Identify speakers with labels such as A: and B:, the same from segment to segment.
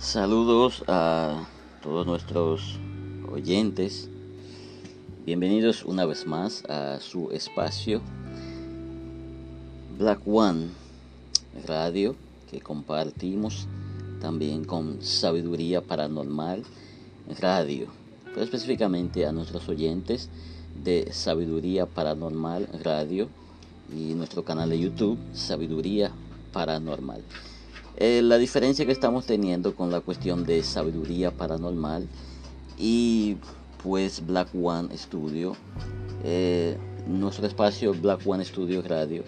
A: Saludos a todos nuestros oyentes. Bienvenidos una vez más a su espacio Black One Radio que compartimos también con Sabiduría Paranormal Radio, pero específicamente a nuestros oyentes de Sabiduría Paranormal Radio y nuestro canal de YouTube Sabiduría Paranormal. Eh, la diferencia que estamos teniendo con la cuestión de sabiduría paranormal y pues Black One Studio, eh, nuestro espacio Black One Studio Radio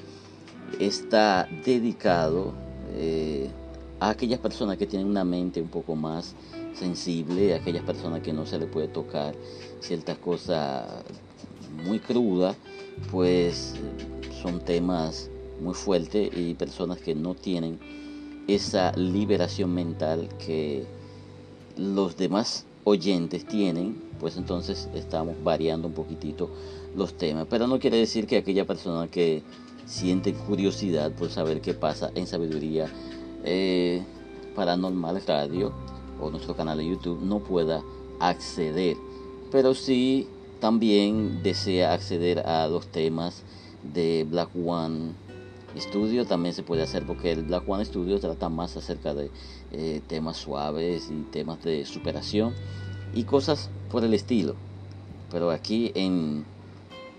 A: está dedicado eh, a aquellas personas que tienen una mente un poco más sensible, a aquellas personas que no se le puede tocar ciertas cosas muy crudas, pues son temas muy fuertes y personas que no tienen esa liberación mental que los demás oyentes tienen, pues entonces estamos variando un poquitito los temas. Pero no quiere decir que aquella persona que siente curiosidad por saber qué pasa en Sabiduría eh, Paranormal Radio o nuestro canal de YouTube no pueda acceder. Pero sí también desea acceder a los temas de Black One Studio también se puede hacer porque el Black One Studio trata más acerca de eh, temas suaves y temas de superación y cosas por el estilo. Pero aquí en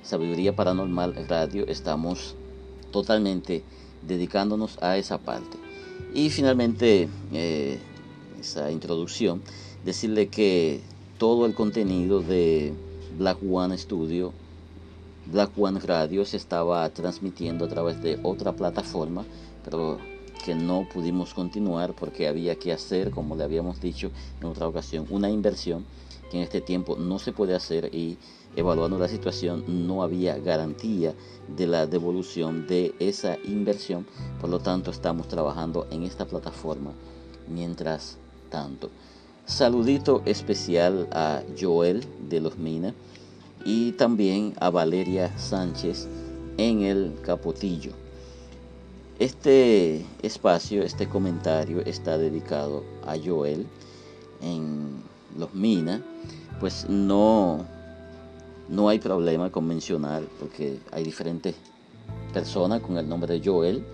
A: Sabiduría Paranormal Radio estamos totalmente dedicándonos a esa parte. Y finalmente, eh, esa introducción, decirle que todo el contenido de Black One Studio Black One Radio se estaba transmitiendo a través de otra plataforma, pero que no pudimos continuar porque había que hacer, como le habíamos dicho en otra ocasión, una inversión que en este tiempo no se puede hacer y evaluando la situación no había garantía de la devolución de esa inversión, por lo tanto estamos trabajando en esta plataforma mientras tanto. Saludito especial a Joel de los Minas y también a Valeria Sánchez en el Capotillo. Este espacio, este comentario está dedicado a Joel en Los Minas, pues no, no hay problema con mencionar porque hay diferentes personas con el nombre de Joel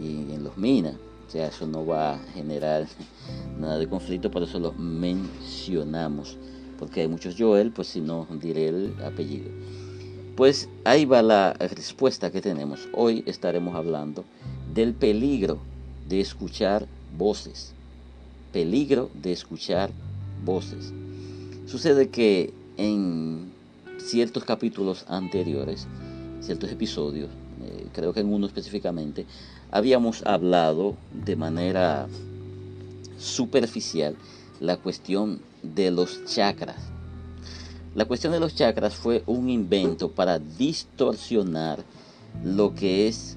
A: y en Los Minas. O sea, eso no va a generar nada de conflicto, por eso lo mencionamos porque hay muchos Joel, pues si no diré el apellido. Pues ahí va la respuesta que tenemos. Hoy estaremos hablando del peligro de escuchar voces. Peligro de escuchar voces. Sucede que en ciertos capítulos anteriores, ciertos episodios, eh, creo que en uno específicamente, habíamos hablado de manera superficial la cuestión de los chakras. La cuestión de los chakras fue un invento para distorsionar lo que es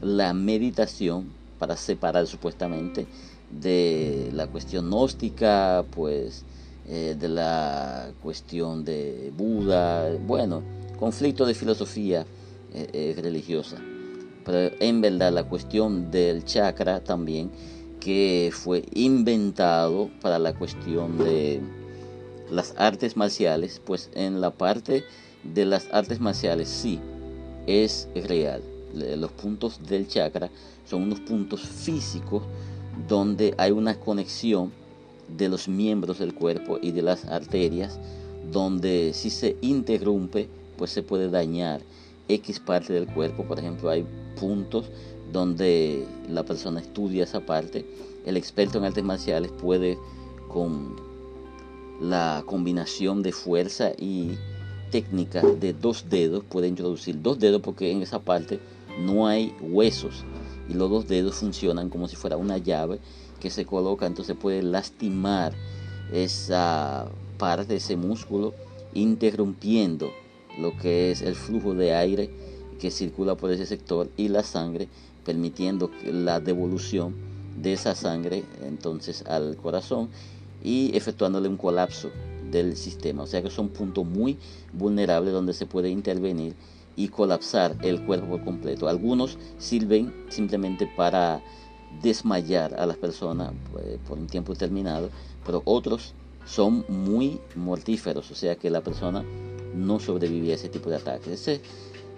A: la meditación, para separar supuestamente de la cuestión gnóstica, pues eh, de la cuestión de Buda, bueno, conflicto de filosofía eh, eh, religiosa. Pero en verdad la cuestión del chakra también que fue inventado para la cuestión de las artes marciales, pues en la parte de las artes marciales sí es real. Los puntos del chakra son unos puntos físicos donde hay una conexión de los miembros del cuerpo y de las arterias, donde si se interrumpe, pues se puede dañar X parte del cuerpo. Por ejemplo, hay puntos donde la persona estudia esa parte, el experto en artes marciales puede con la combinación de fuerza y técnica de dos dedos, puede introducir dos dedos porque en esa parte no hay huesos. Y los dos dedos funcionan como si fuera una llave que se coloca, entonces puede lastimar esa parte, ese músculo, interrumpiendo lo que es el flujo de aire que circula por ese sector y la sangre permitiendo la devolución de esa sangre entonces al corazón y efectuándole un colapso del sistema. O sea que son puntos muy vulnerables donde se puede intervenir y colapsar el cuerpo por completo. Algunos sirven simplemente para desmayar a las personas eh, por un tiempo determinado, pero otros son muy mortíferos, o sea que la persona no sobrevivía a ese tipo de ataques.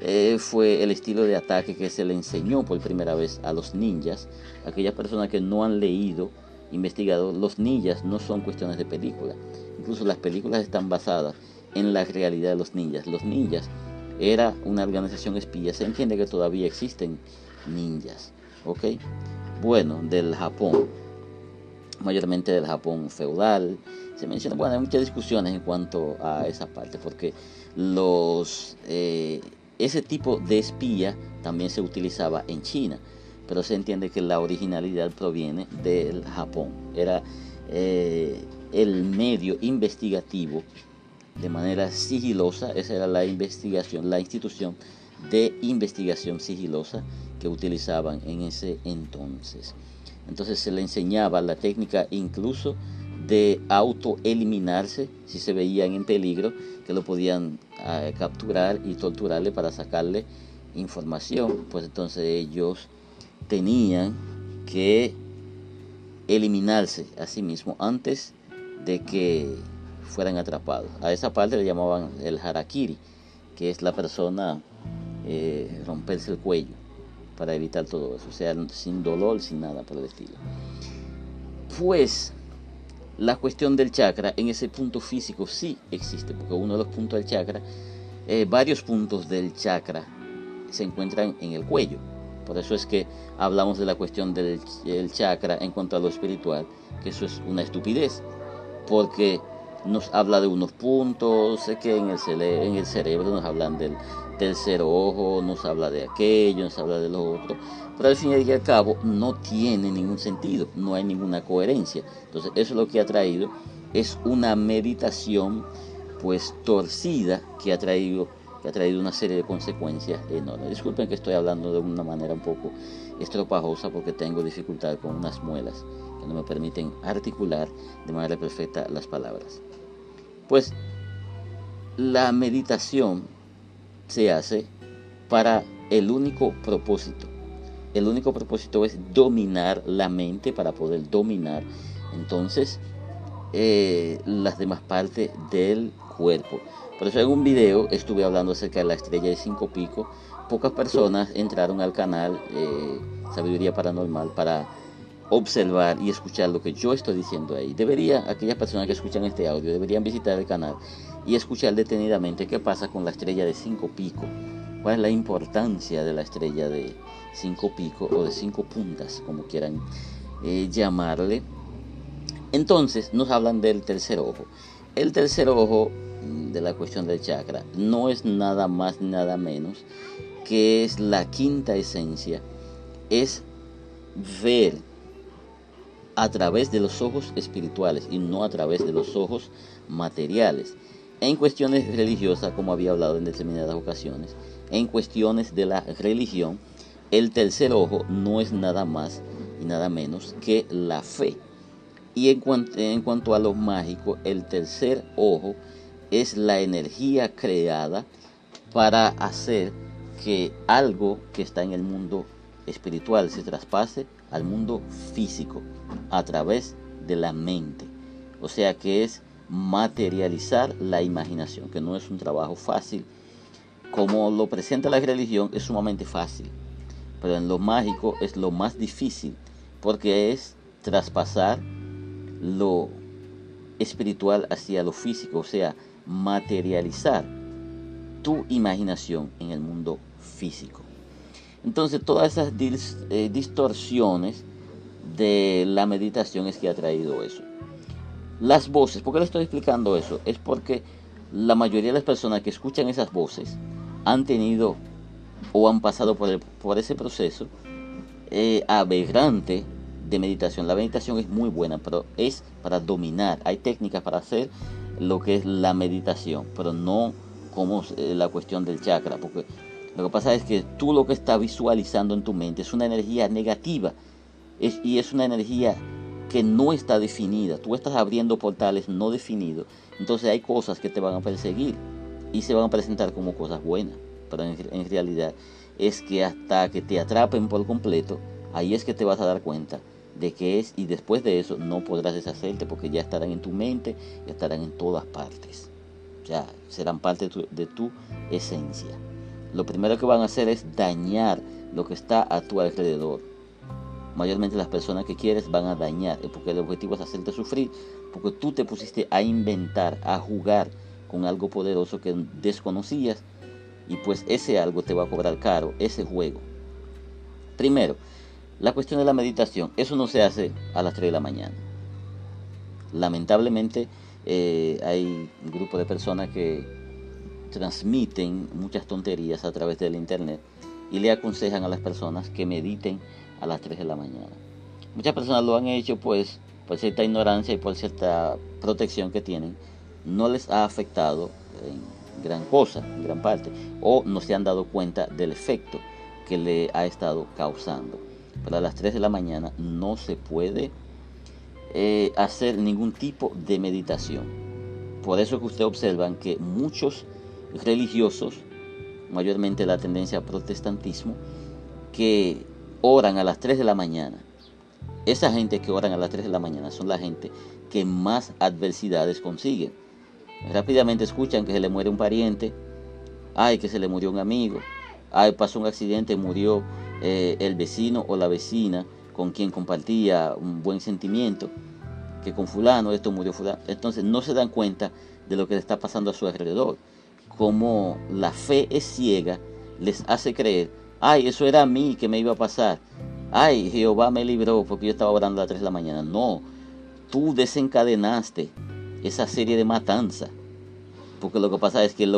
A: Eh, fue el estilo de ataque que se le enseñó por primera vez a los ninjas, aquellas personas que no han leído, investigado, los ninjas no son cuestiones de película, incluso las películas están basadas en la realidad de los ninjas. Los ninjas era una organización espía, se entiende que todavía existen ninjas, ¿ok? Bueno, del Japón, mayormente del Japón feudal, se menciona, bueno, hay muchas discusiones en cuanto a esa parte, porque los, eh, ese tipo de espía también se utilizaba en China, pero se entiende que la originalidad proviene del Japón, era eh, el medio investigativo de manera sigilosa, esa era la investigación, la institución de investigación sigilosa que utilizaban en ese entonces. Entonces se le enseñaba la técnica incluso de autoeliminarse si se veían en peligro, que lo podían ah, capturar y torturarle para sacarle información, pues entonces ellos tenían que eliminarse a sí mismos antes de que fueran atrapados. A esa parte le llamaban el harakiri, que es la persona eh, romperse el cuello para evitar todo eso, o sea, sin dolor, sin nada por el estilo. Pues la cuestión del chakra en ese punto físico sí existe, porque uno de los puntos del chakra, eh, varios puntos del chakra se encuentran en el cuello. Por eso es que hablamos de la cuestión del chakra en cuanto a lo espiritual, que eso es una estupidez, porque nos habla de unos puntos, sé que en el, en el cerebro nos hablan del tercer ojo, nos habla de aquello, nos habla de lo otro, pero al fin y al cabo no tiene ningún sentido, no hay ninguna coherencia. Entonces eso es lo que ha traído, es una meditación pues torcida que ha traído que ha traído una serie de consecuencias enormes. Disculpen que estoy hablando de una manera un poco estropajosa porque tengo dificultad con unas muelas que no me permiten articular de manera perfecta las palabras. Pues la meditación se hace para el único propósito. El único propósito es dominar la mente para poder dominar entonces eh, las demás partes del cuerpo. Por eso en un video estuve hablando acerca de la estrella de cinco picos. Pocas personas entraron al canal eh, Sabiduría Paranormal para observar y escuchar lo que yo estoy diciendo ahí. Debería, aquellas personas que escuchan este audio, deberían visitar el canal y escuchar detenidamente qué pasa con la estrella de cinco picos. Cuál es la importancia de la estrella de cinco picos o de cinco puntas, como quieran eh, llamarle. Entonces nos hablan del tercer ojo. El tercer ojo mm, de la cuestión del chakra no es nada más ni nada menos que es la quinta esencia, es ver a través de los ojos espirituales y no a través de los ojos materiales. En cuestiones religiosas, como había hablado en determinadas ocasiones, en cuestiones de la religión, el tercer ojo no es nada más y nada menos que la fe. Y en cuanto, en cuanto a lo mágico, el tercer ojo es la energía creada para hacer que algo que está en el mundo espiritual se traspase al mundo físico a través de la mente. O sea que es materializar la imaginación, que no es un trabajo fácil. Como lo presenta la religión es sumamente fácil, pero en lo mágico es lo más difícil, porque es traspasar lo espiritual hacia lo físico, o sea, materializar tu imaginación en el mundo físico. Entonces todas esas eh, distorsiones de la meditación es que ha traído eso. Las voces, ¿por qué le estoy explicando eso? Es porque la mayoría de las personas que escuchan esas voces han tenido o han pasado por, ese proceso eh, aberrante de meditación. La meditación es muy buena, pero es para dominar. Hay técnicas para hacer lo que es la meditación, pero no como eh, la cuestión del chakra, porque lo que pasa es que tú lo que estás visualizando en tu mente es una energía negativa y es una energía que no está definida. Tú estás abriendo portales no definidos. Entonces hay cosas que te van a perseguir y se van a presentar como cosas buenas. Pero en, realidad es que hasta que te atrapen por completo, ahí es que te vas a dar cuenta de que es y después de eso no podrás deshacerte porque ya estarán en tu mente, ya estarán en todas partes. Ya serán parte de tu esencia. Lo primero que van a hacer es dañar lo que está a tu alrededor. Mayormente las personas que quieres van a dañar, porque el objetivo es hacerte sufrir, porque tú te pusiste a inventar, a jugar con algo poderoso que desconocías y pues ese algo te va a cobrar caro, ese juego. Primero, la cuestión de la meditación, eso no se hace a las 3 de la mañana. Lamentablemente eh, hay un grupo de personas que transmiten muchas tonterías a través del internet y le aconsejan a las personas que mediten a las 3 de la mañana. Muchas personas lo han hecho pues por cierta ignorancia y por cierta protección que tienen, no les ha afectado en gran cosa, en gran parte, o no se han dado cuenta del efecto que le ha estado causando. Pero a las 3 de la mañana no se puede eh, hacer ningún tipo de meditación. Por eso que ustedes observan que muchos religiosos, mayormente la tendencia al protestantismo, que oran a las 3 de la mañana. Esa gente que oran a las 3 de la mañana son la gente que más adversidades consigue. Rápidamente escuchan que se le muere un pariente, ay, que se le murió un amigo, ay, pasó un accidente, murió eh, el vecino o la vecina con quien compartía un buen sentimiento, que con fulano esto murió fulano. Entonces no se dan cuenta de lo que le está pasando a su alrededor como la fe es ciega, les hace creer, ay, eso era a mí que me iba a pasar. Ay, Jehová me libró porque yo estaba orando a las 3 de la mañana. No, tú desencadenaste esa serie de matanza. Porque lo que pasa es que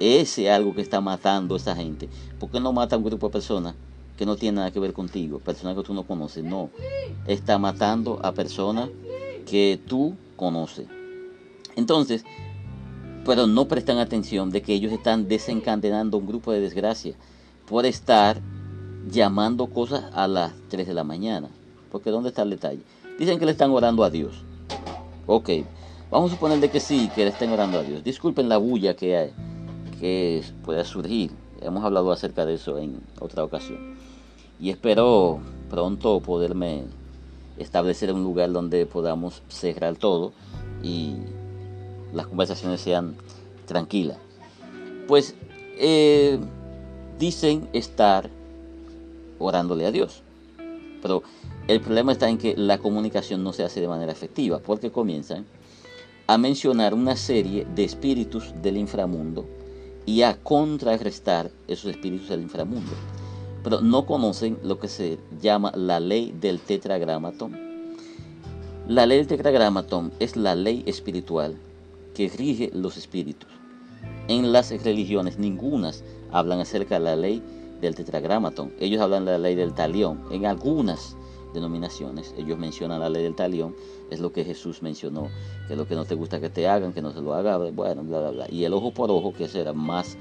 A: ese algo que está matando a esa gente. ¿Por qué no mata a un grupo de personas que no tienen nada que ver contigo? Personas que tú no conoces. No, está matando a personas que tú conoces. Entonces, pero no prestan atención de que ellos están desencadenando un grupo de desgracia por estar llamando cosas a las 3 de la mañana. Porque ¿dónde está el detalle? Dicen que le están orando a Dios. Ok, vamos a suponer de que sí, que le estén orando a Dios. Disculpen la bulla que, hay, que pueda surgir. Hemos hablado acerca de eso en otra ocasión. Y espero pronto poderme establecer un lugar donde podamos cerrar todo y las conversaciones sean tranquilas. Pues eh, dicen estar orándole a Dios. Pero el problema está en que la comunicación no se hace de manera efectiva, porque comienzan a mencionar una serie de espíritus del inframundo y a contrarrestar esos espíritus del inframundo. Pero no conocen lo que se llama la ley del tetragramatón. La ley del tetragramatón es la ley espiritual que rige los espíritus. En las religiones ningunas hablan acerca de la ley del tetragramatón. Ellos hablan de la ley del talión. En algunas denominaciones ellos mencionan la ley del talión. Es lo que Jesús mencionó, que lo que no te gusta que te hagan, que no se lo haga, bueno, bla, bla, bla. Y el ojo por ojo, que era más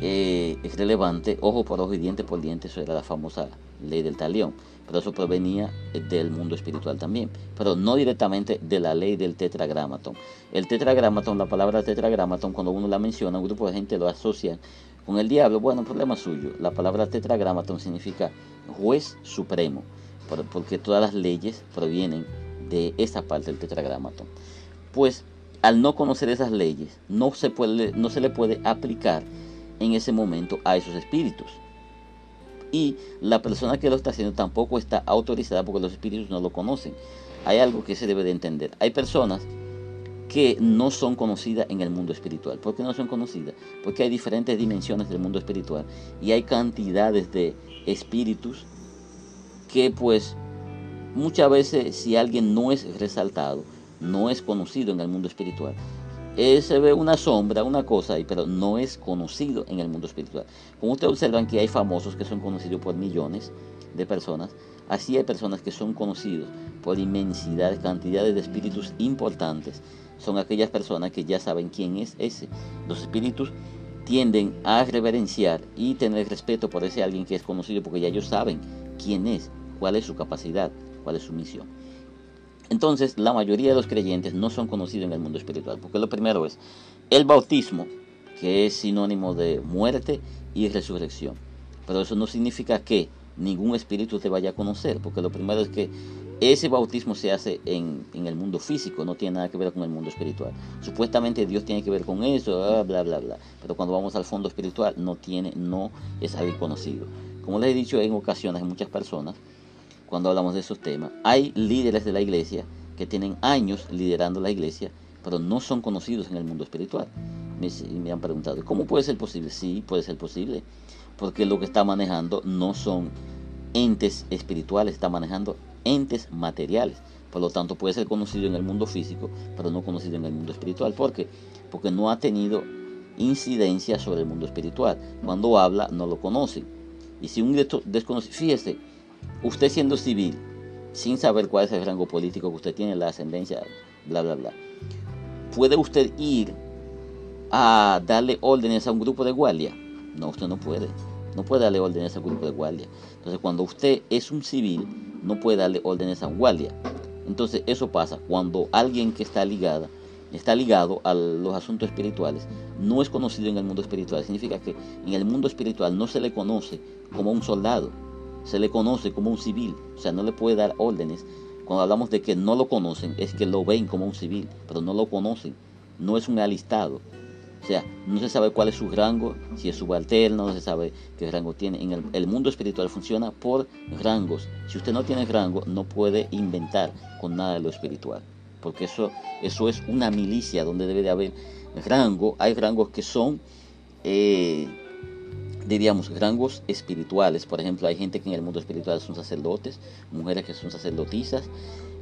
A: eh, relevante, ojo por ojo y diente por diente, eso era la famosa ley del talión pero eso provenía del mundo espiritual también, pero no directamente de la ley del tetragramatón. El tetragramatón, la palabra tetragramatón, cuando uno la menciona, un grupo de gente lo asocia con el diablo. Bueno, problema suyo. La palabra tetragramatón significa juez supremo, porque todas las leyes provienen de esa parte del tetragramatón. Pues al no conocer esas leyes, no se, puede, no se le puede aplicar en ese momento a esos espíritus y la persona que lo está haciendo tampoco está autorizada porque los espíritus no lo conocen. Hay algo que se debe de entender. Hay personas que no son conocidas en el mundo espiritual. ¿Por qué no son conocidas? Porque hay diferentes dimensiones del mundo espiritual y hay cantidades de espíritus que pues muchas veces si alguien no es resaltado, no es conocido en el mundo espiritual, eh, se ve una sombra, una cosa ahí, pero no es conocido en el mundo espiritual. Como ustedes observan que hay famosos que son conocidos por millones de personas, así hay personas que son conocidos por inmensidad, cantidades de espíritus importantes. Son aquellas personas que ya saben quién es ese. Los espíritus tienden a reverenciar y tener respeto por ese alguien que es conocido porque ya ellos saben quién es, cuál es su capacidad, cuál es su misión. Entonces, la mayoría de los creyentes no son conocidos en el mundo espiritual, porque lo primero es el bautismo, que es sinónimo de muerte y resurrección. Pero eso no significa que ningún espíritu te vaya a conocer, porque lo primero es que ese bautismo se hace en, el mundo físico, no tiene nada que ver con el mundo espiritual. Supuestamente Dios tiene que ver con eso, bla, bla, bla. Pero cuando vamos al fondo espiritual no tiene, no es algo conocido. Como les he dicho en ocasiones muchas personas, cuando hablamos de esos temas, hay líderes de la iglesia que tienen años liderando la iglesia, pero no son conocidos en el mundo espiritual. Me han preguntado, ¿cómo puede ser posible? Sí, puede ser posible, porque lo que está manejando no son entes espirituales, está manejando entes materiales. Por lo tanto, puede ser conocido en el mundo físico, pero no conocido en el mundo espiritual. ¿Por qué? Porque no ha tenido incidencia sobre el mundo espiritual. Cuando habla, no lo conoce. Y si un desconocido, fíjese, usted siendo civil, sin saber cuál es el rango político que usted tiene, la ascendencia, bla, bla, bla, ¿puede usted ir a darle órdenes a un grupo de guardia? No, usted no puede. No puede darle órdenes a un grupo de guardia. Entonces, cuando usted es un civil, no puede darle órdenes a un guardia. Entonces eso pasa cuando alguien que está ligada, está ligado a los asuntos espirituales, no es conocido en el mundo espiritual. Significa que en el mundo espiritual no se le conoce como un soldado, se le conoce como un civil. O sea, no le puede dar órdenes. Cuando hablamos de que no lo conocen, es que lo ven como un civil, pero no lo conocen. No es un alistado. O sea, no se sabe cuál es su rango, si es subalterno, no se sabe qué rango tiene. En el, mundo espiritual funciona por rangos. Si usted no tiene rango, no puede inventar con nada de lo espiritual. Porque eso, eso es una milicia donde debe de haber rango. Hay rangos que son, eh, diríamos, rangos espirituales. Por ejemplo, hay gente que en el mundo espiritual son sacerdotes, mujeres que son sacerdotisas,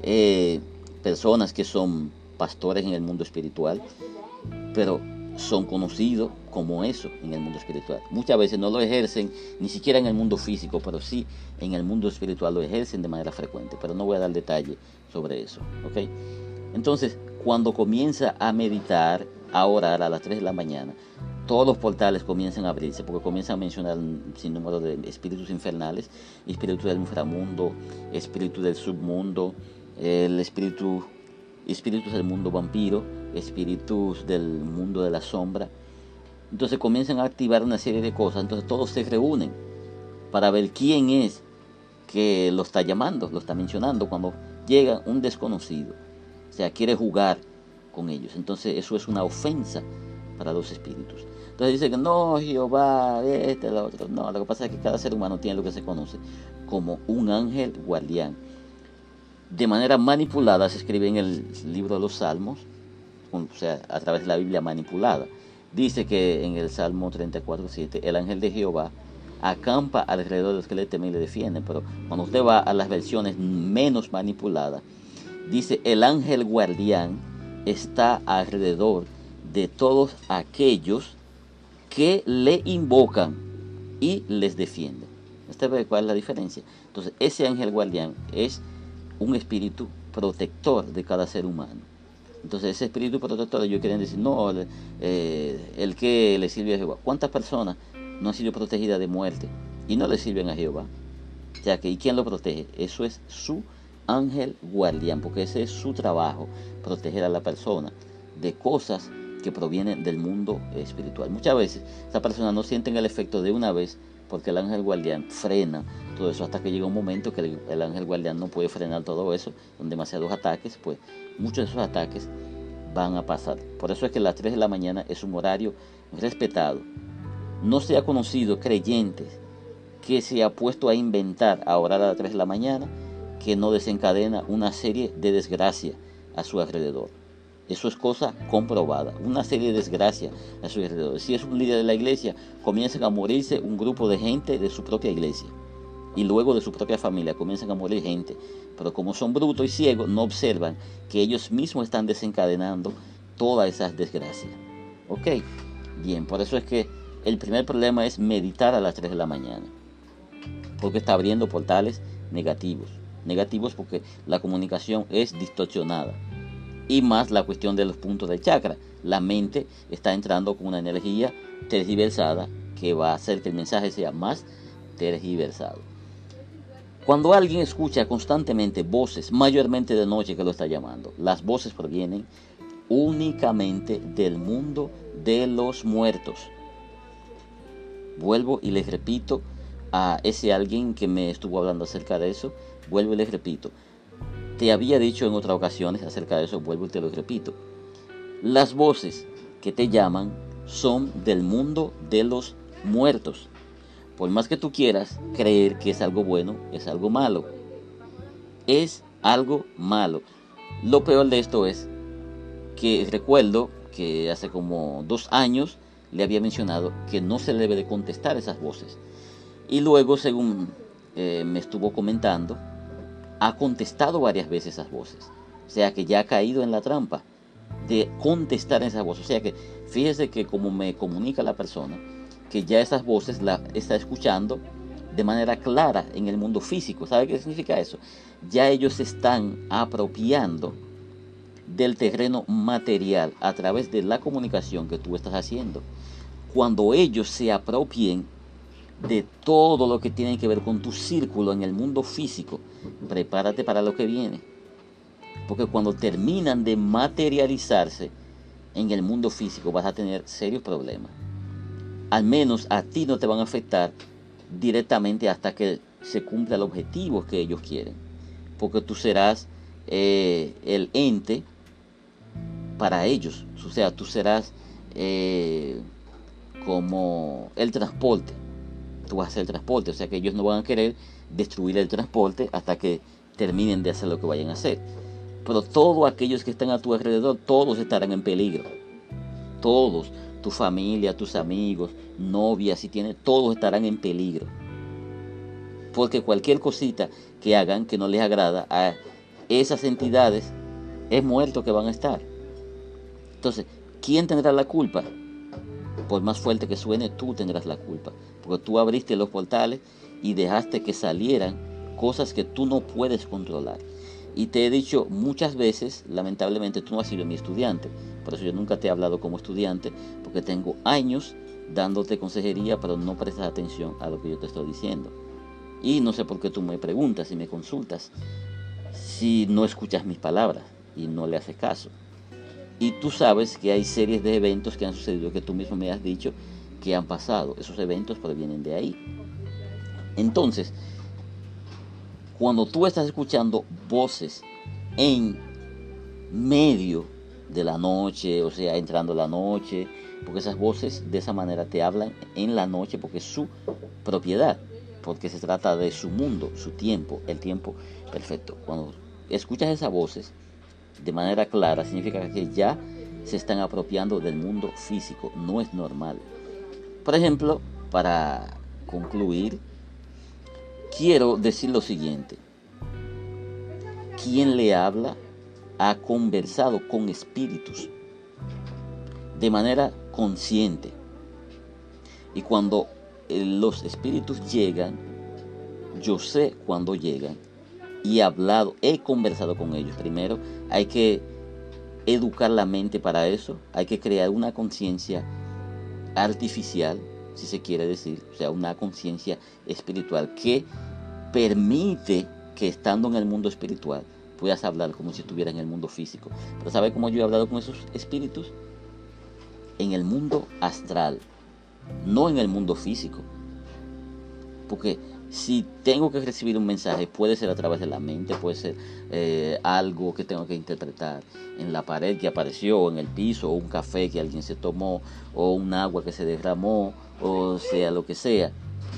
A: eh, personas que son pastores en el mundo espiritual. Pero son conocidos como eso en el mundo espiritual. Muchas veces no lo ejercen ni siquiera en el mundo físico, pero sí en el mundo espiritual lo ejercen de manera frecuente. Pero no voy a dar detalle sobre eso. ¿ok? Entonces, cuando comienza a meditar, a orar a las 3 de la mañana, todos los portales comienzan a abrirse porque comienzan a mencionar sin número de espíritus infernales, espíritus del inframundo, espíritus del submundo, el espíritu espíritus del mundo vampiro, espíritus del mundo de la sombra. Entonces comienzan a activar una serie de cosas, entonces todos se reúnen para ver quién es que lo está llamando, lo está mencionando cuando llega un desconocido. O sea, quiere jugar con ellos. Entonces eso es una ofensa para los espíritus. Entonces dice que no, Jehová, este, el otro. No, lo que pasa es que cada ser humano tiene lo que se conoce como un ángel guardián de manera manipulada se escribe en el libro de los Salmos, o sea, a través de la Biblia manipulada. Dice que en el Salmo 34.7, el ángel de Jehová acampa alrededor de los que le temen y le defienden, pero cuando usted va a las versiones menos manipuladas, dice el ángel guardián está alrededor de todos aquellos que le invocan y les defienden. ¿Usted ve cuál es la diferencia? Entonces, ese ángel guardián es un espíritu protector de cada ser humano. Entonces ese espíritu protector ellos quieren decir, no, eh, el que le sirve a Jehová. ¿Cuántas personas no han sido protegidas de muerte y no le sirven a Jehová? Ya que, ¿y quién lo protege? Eso es su ángel guardián, porque ese es su trabajo, proteger a la persona de cosas que provienen del mundo espiritual. Muchas veces esa persona no sienten el efecto de una vez porque el ángel guardián frena todo eso hasta que llega un momento que el, ángel guardián no puede frenar todo eso, son demasiados ataques, pues muchos de esos ataques van a pasar. Por eso es que las 3 de la mañana es un horario respetado. No se ha conocido creyentes que se ha puesto a inventar a orar a las 3 de la mañana que no desencadena una serie de desgracias a su alrededor. Eso es cosa comprobada. Una serie de desgracias a su alrededor. Si es un líder de la iglesia, comienzan a morirse un grupo de gente de su propia iglesia. Y luego de su propia familia comienzan a morir gente. Pero como son brutos y ciegos, no observan que ellos mismos están desencadenando todas esas desgracias. ¿Ok? Bien, por eso es que el primer problema es meditar a las 3 de la mañana. Porque está abriendo portales negativos. Negativos porque la comunicación es distorsionada y más la cuestión de los puntos del chakra. La mente está entrando con una energía tergiversada que va a hacer que el mensaje sea más tergiversado. Cuando alguien escucha constantemente voces, mayormente de noche que lo está llamando, las voces provienen únicamente del mundo de los muertos. Vuelvo y les repito a ese alguien que me estuvo hablando acerca de eso, vuelvo y les repito. Te había dicho en otras ocasiones acerca de eso, vuelvo y te lo repito. Las voces que te llaman son del mundo de los muertos. Por más que tú quieras creer que es algo bueno, es algo malo. Es algo malo. Lo peor de esto es que recuerdo que hace como dos años le había mencionado que no se debe de contestar esas voces. Y luego, según eh, me estuvo comentando, ha contestado varias veces esas voces. O sea que ya ha caído en la trampa de contestar esas voces. O sea que fíjese que como me comunica la persona, que ya esas voces las está escuchando de manera clara en el mundo físico. ¿Sabe qué significa eso? Ya ellos se están apropiando del terreno material a través de la comunicación que tú estás haciendo. Cuando ellos se apropien de todo lo que tiene que ver con tu círculo en el mundo físico, prepárate para lo que viene. Porque cuando terminan de materializarse en el mundo físico vas a tener serios problemas. Al menos a ti no te van a afectar directamente hasta que se cumpla el objetivo que ellos quieren. Porque tú serás eh, el ente para ellos. O sea, tú serás eh, como el transporte tú vas a hacer el transporte. O sea que ellos no van a querer destruir el transporte hasta que terminen de hacer lo que vayan a hacer. Pero todos aquellos que están a tu alrededor, todos estarán en peligro. Todos, tu familia, tus amigos, novias, si tienes, todos estarán en peligro. Porque cualquier cosita que hagan que no les agrada a esas entidades, es muerto que van a estar. Entonces, ¿quién tendrá la culpa? Por más fuerte que suene, tú tendrás la culpa porque tú abriste los portales y dejaste que salieran cosas que tú no puedes controlar. Y te he dicho muchas veces, lamentablemente tú no has sido mi estudiante, por eso yo nunca te he hablado como estudiante, porque tengo años dándote consejería, pero no prestas atención a lo que yo te estoy diciendo. Y no sé por qué tú me preguntas y me consultas si no escuchas mis palabras y no le haces caso. Y tú sabes que hay series de eventos que han sucedido que tú mismo me has dicho que han pasado. Esos eventos provienen de ahí. Entonces, cuando tú estás escuchando voces en medio de la noche, o sea, entrando la noche, porque esas voces de esa manera te hablan en la noche porque es su propiedad, porque se trata de su mundo, su tiempo, el tiempo perfecto. Cuando escuchas esas voces de manera clara, significa que ya se están apropiando del mundo físico, no es normal. Por ejemplo, para concluir, quiero decir lo siguiente. Quien le habla ha conversado con espíritus de manera consciente. Y cuando eh, los espíritus llegan, yo sé cuándo llegan y he hablado, he conversado con ellos. Primero hay que educar la mente para eso, hay que crear una conciencia artificial, si se quiere decir, o sea, una conciencia espiritual que permite que estando en el mundo espiritual puedas hablar como si estuviera en el mundo físico. Pero ¿sabe cómo yo he hablado con esos espíritus? En el mundo astral, no en el mundo físico. Porque si tengo que recibir un mensaje, puede ser a través de la mente, puede ser eh, algo que tengo que interpretar en la pared que apareció, en el piso, o un café que alguien se tomó, o un agua que se derramó, o sea, lo que sea.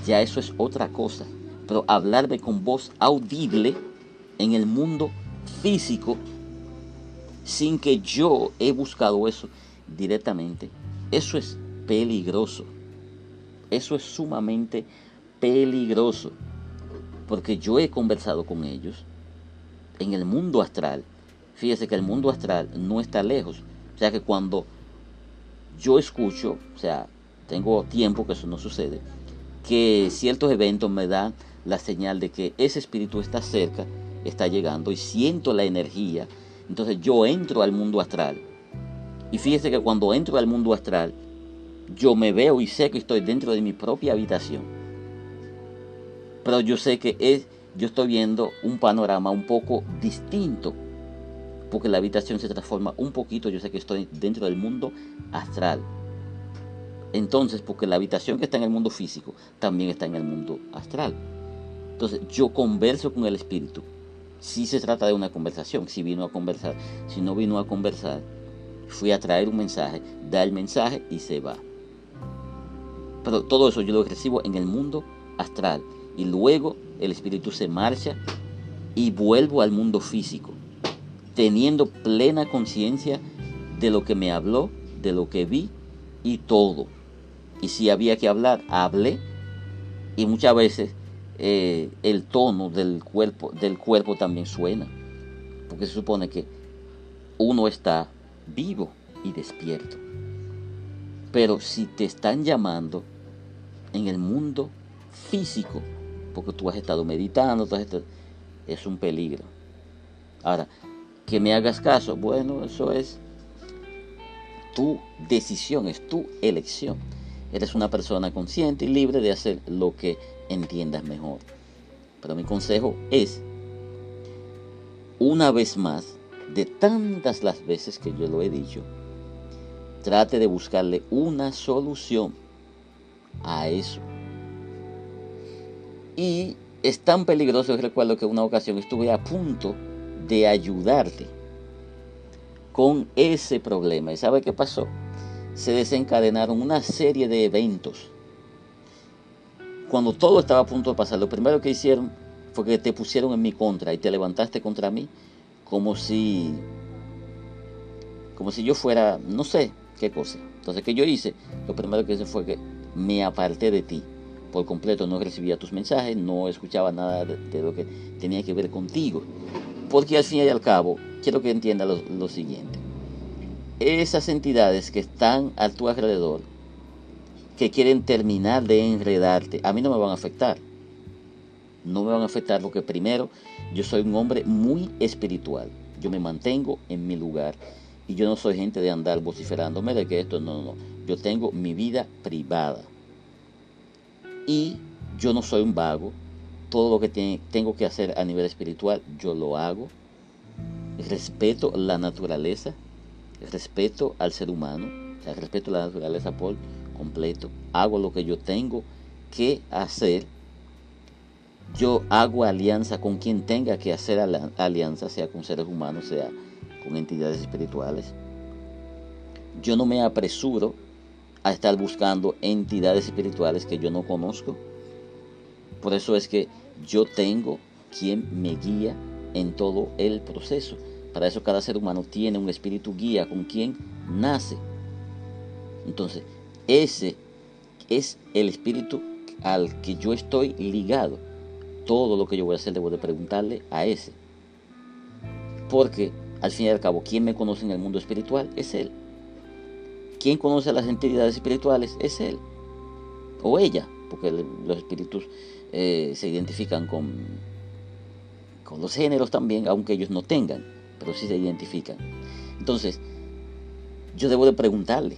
A: Ya eso es otra cosa. Pero hablarme con voz audible en el mundo físico, sin que yo he buscado eso directamente, eso es peligroso. Eso es sumamente peligroso, porque yo he conversado con ellos en el mundo astral. Fíjese que el mundo astral no está lejos. O sea que cuando yo escucho, o sea, tengo tiempo que eso no sucede, que ciertos eventos me dan la señal de que ese espíritu está cerca, está llegando y siento la energía. Entonces yo entro al mundo astral. Y fíjese que cuando entro al mundo astral, yo me veo y sé que estoy dentro de mi propia habitación pero yo sé que es, yo estoy viendo un panorama un poco distinto, porque la habitación se transforma un poquito, yo sé que estoy dentro del mundo astral. Entonces, porque la habitación que está en el mundo físico también está en el mundo astral. Entonces, yo converso con el espíritu. Si se trata de una conversación, si vino a conversar, si no vino a conversar, fui a traer un mensaje, da el mensaje y se va. Pero todo eso yo lo recibo en el mundo astral. Y luego el espíritu se marcha y vuelvo al mundo físico, teniendo plena conciencia de lo que me habló, de lo que vi y todo. Y si había que hablar, hablé. Y muchas veces eh, el tono del cuerpo, del cuerpo también suena. Porque se supone que uno está vivo y despierto. Pero si te están llamando en el mundo físico, porque tú has estado meditando, es un peligro. Ahora, que me hagas caso, bueno, eso es tu decisión, es tu elección. Eres una persona consciente y libre de hacer lo que entiendas mejor. Pero mi consejo es, una vez más, de tantas las veces que yo lo he dicho, trate de buscarle una solución a eso. Y es tan peligroso, recuerdo que una ocasión estuve a punto de ayudarte con ese problema. ¿Y sabe qué pasó? Se desencadenaron una serie de eventos. Cuando todo estaba a punto de pasar, lo primero que hicieron fue que te pusieron en mi contra y te levantaste contra mí como si como si yo fuera, no sé qué cosa. Entonces, ¿qué yo hice? Lo primero que hice fue que me aparté de ti por completo, no recibía tus mensajes, no escuchaba nada de, lo que tenía que ver contigo. Porque al fin y al cabo, quiero que entienda lo, lo siguiente. Esas entidades que están a tu alrededor, que quieren terminar de enredarte, a mí no me van a afectar. No me van a afectar porque primero, yo soy un hombre muy espiritual. Yo me mantengo en mi lugar y yo no soy gente de andar vociferándome de que esto no, no. Yo tengo mi vida privada. Y yo no soy un vago. Todo lo que tengo que hacer a nivel espiritual, yo lo hago. Respeto la naturaleza. Respeto al ser humano. respeto la naturaleza por completo. Hago lo que yo tengo que hacer. Yo hago alianza con quien tenga que hacer alianza, sea con seres humanos, sea con entidades espirituales. Yo no me apresuro a estar buscando entidades espirituales que yo no conozco. Por eso es que yo tengo quien me guía en todo el proceso. Para eso cada ser humano tiene un espíritu guía con quien nace. Entonces, ese es el espíritu al que yo estoy ligado. Todo lo que yo voy a hacer debo de preguntarle a ese. Porque al fin y al cabo, quien me conoce en el mundo espiritual es Él. Quien conoce a las entidades espirituales es él o ella, porque los espíritus eh, se identifican con, con los géneros también, aunque ellos no tengan, pero sí se identifican. Entonces, yo debo de preguntarle.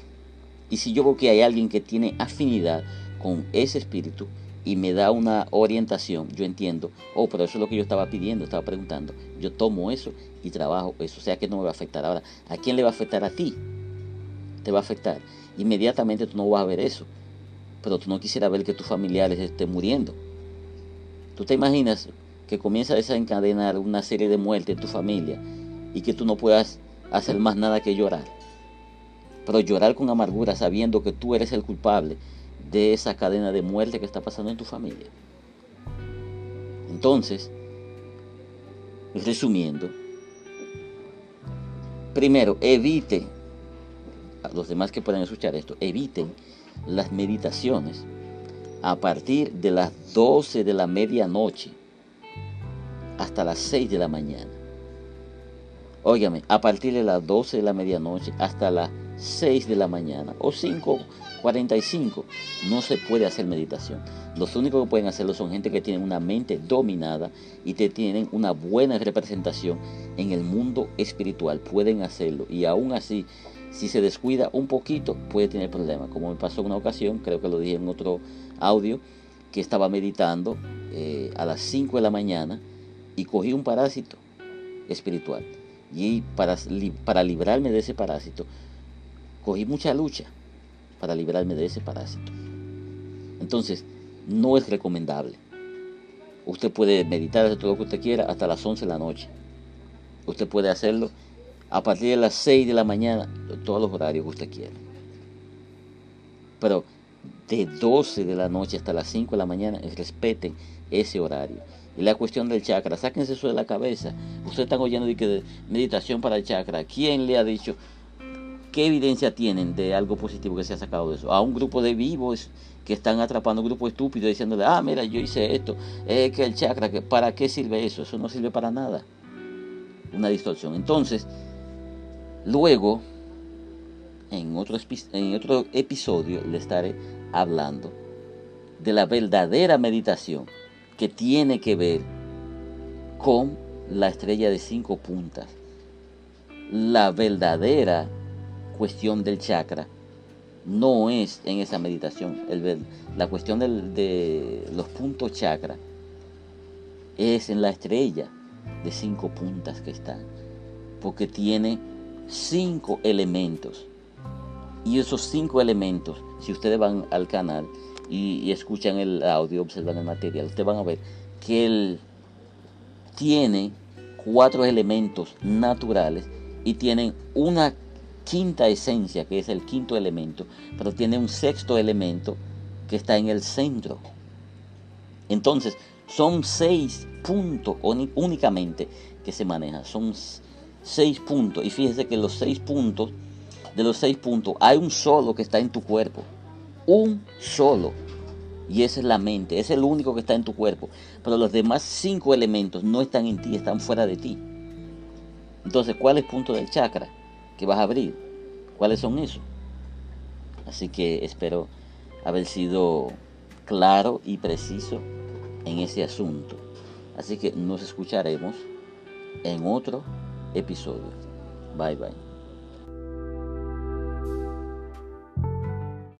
A: Y si yo veo que hay alguien que tiene afinidad con ese espíritu y me da una orientación, yo entiendo, oh, pero eso es lo que yo estaba pidiendo, estaba preguntando. Yo tomo eso y trabajo eso. O sea que no me va a afectar. Ahora, ¿a quién le va a afectar a ti? te va a afectar. Inmediatamente tú no vas a ver eso, pero tú no quisieras ver que tus familiares estén muriendo. Tú te imaginas que comienza a desencadenar una serie de muertes en tu familia y que tú no puedas hacer más nada que llorar. Pero llorar con amargura sabiendo que tú eres el culpable de esa cadena de muerte que está pasando en tu familia. Entonces, resumiendo, primero, evite los demás que puedan escuchar esto, eviten las meditaciones a partir de las 12 de la medianoche hasta las 6 de la mañana. Óigame, a partir de las 12 de la medianoche hasta las 6 de la mañana o 5.45 no se puede hacer meditación. Los únicos que pueden hacerlo son gente que tiene una mente dominada y que tienen una buena representación en el mundo espiritual. Pueden hacerlo y aún así si se descuida un poquito puede tener problemas, como me pasó en una ocasión, creo que lo dije en otro audio, que estaba meditando eh, a las 5 de la mañana y cogí un parásito espiritual. Y para, para librarme de ese parásito, cogí mucha lucha. para liberarme de ese parásito. Entonces, no es recomendable. Usted puede meditar todo lo que usted quiera hasta las 11 de la noche. Usted puede hacerlo a partir de las 6 de la mañana, todos los horarios que usted quiera. Pero de 12 de la noche hasta las 5 de la mañana, respeten ese horario. Y la cuestión del chakra, sáquense eso de la cabeza. Ustedes están oyendo de que meditación para el chakra. ¿Quién le ha dicho? ¿Qué evidencia tienen de algo positivo que se ha sacado de eso? A un grupo de vivos que están atrapando un grupo estúpido diciéndole, ah, mira, yo hice esto, es que el chakra, ¿para qué sirve eso? Eso no sirve para nada. Una distorsión. Entonces, luego, en otro, episodio, le estaré hablando de la verdadera meditación que tiene que ver con la estrella de cinco puntas. La verdadera cuestión del chakra no es en esa meditación. La cuestión de los puntos chakra es en la estrella de cinco puntas que está. Porque tiene cinco elementos. Y esos cinco elementos, si ustedes van al canal y, escuchan el audio, observan el material, ustedes van a ver que él tiene cuatro elementos naturales y tienen una quinta esencia, que es el quinto elemento, pero tiene un sexto elemento que está en el centro. Entonces, son seis puntos únicamente que se manejan. Son seis puntos. Y fíjese que los seis puntos, de los seis puntos, hay un solo que está en tu cuerpo. Un solo. Y esa es la mente. Es el único que está en tu cuerpo. Pero los demás cinco elementos no están en ti, están fuera de ti. Entonces, ¿cuál es el punto del chakra? que vas a abrir. ¿Cuáles son esos? Así que espero haber sido claro y preciso en ese asunto. Así que nos escucharemos en otro episodio. Bye bye.